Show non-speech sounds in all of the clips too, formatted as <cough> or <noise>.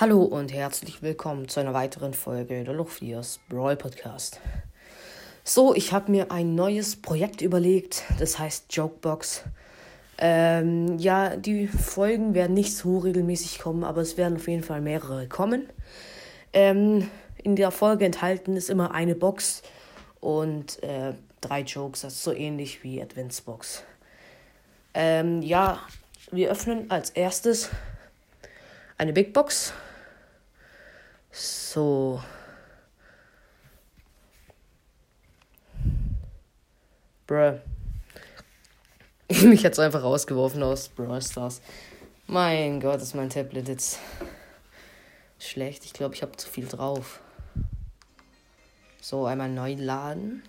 Hallo und herzlich willkommen zu einer weiteren Folge der Luftviers Brawl Podcast. So, ich habe mir ein neues Projekt überlegt, das heißt Jokebox. Ähm, ja, die Folgen werden nicht so regelmäßig kommen, aber es werden auf jeden Fall mehrere kommen. Ähm, in der Folge enthalten ist immer eine Box und äh, drei Jokes, das ist so ähnlich wie Adventsbox. Ähm, ja, wir öffnen als erstes eine Big Box. So. Bruh. <laughs> Mich hat's einfach rausgeworfen aus Brawl Stars. Mein Gott, ist mein Tablet jetzt schlecht. Ich glaube, ich habe zu viel drauf. So, einmal neu laden.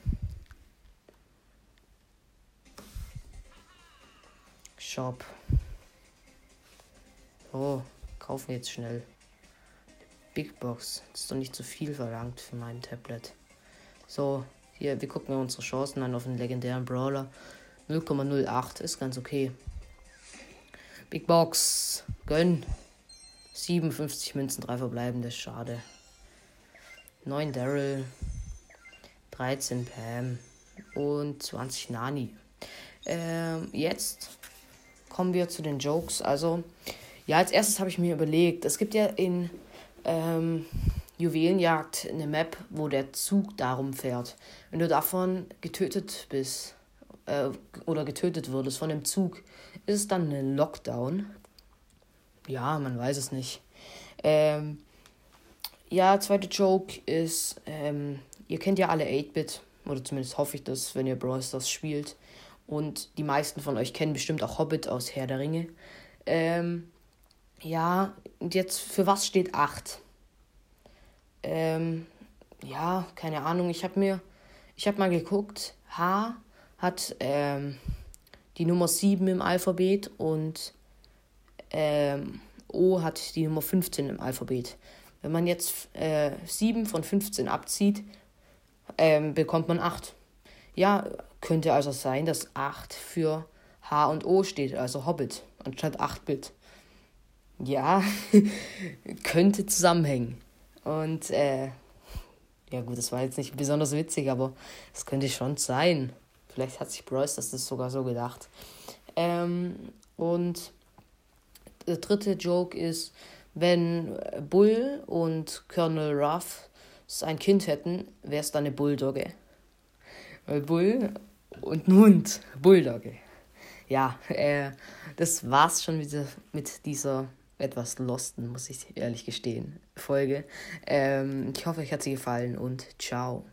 Shop. Oh, kaufen jetzt schnell. Big Box. Das ist doch nicht zu viel verlangt für mein Tablet. So, hier, wir gucken unsere Chancen an auf einen legendären Brawler. 0,08 ist ganz okay. Big Box. Gönn. 57 Münzen, 3 verbleibende. Schade. 9 Daryl. 13 Pam. Und 20 Nani. Ähm, jetzt kommen wir zu den Jokes. Also, ja, als erstes habe ich mir überlegt, es gibt ja in ähm, Juwelenjagd eine Map, wo der Zug darum fährt. Wenn du davon getötet bist äh, oder getötet würdest von dem Zug, ist es dann ein Lockdown? Ja, man weiß es nicht. Ähm, ja, zweite Joke ist, ähm, ihr kennt ja alle 8-Bit, oder zumindest hoffe ich das, wenn ihr Brawl Stars spielt. Und die meisten von euch kennen bestimmt auch Hobbit aus Herr der Ringe. Ähm, ja, und jetzt für was steht 8? Ähm, ja, keine Ahnung. Ich habe mir, ich habe mal geguckt. H hat ähm, die Nummer 7 im Alphabet und ähm, O hat die Nummer 15 im Alphabet. Wenn man jetzt äh, 7 von 15 abzieht, ähm, bekommt man 8. Ja, könnte also sein, dass 8 für H und O steht, also Hobbit, anstatt 8-Bit ja, <laughs> könnte zusammenhängen. Und äh, ja gut, das war jetzt nicht besonders witzig, aber es könnte schon sein. Vielleicht hat sich Bryce das sogar so gedacht. Ähm, und der dritte Joke ist, wenn Bull und Colonel Ruff ein Kind hätten, wäre es dann eine Bulldogge. Weil Bull und ein Hund, Bulldogge. Ja, äh, das war's schon wieder mit dieser etwas losten, muss ich ehrlich gestehen, Folge. Ähm, ich hoffe, euch hat sie gefallen und ciao.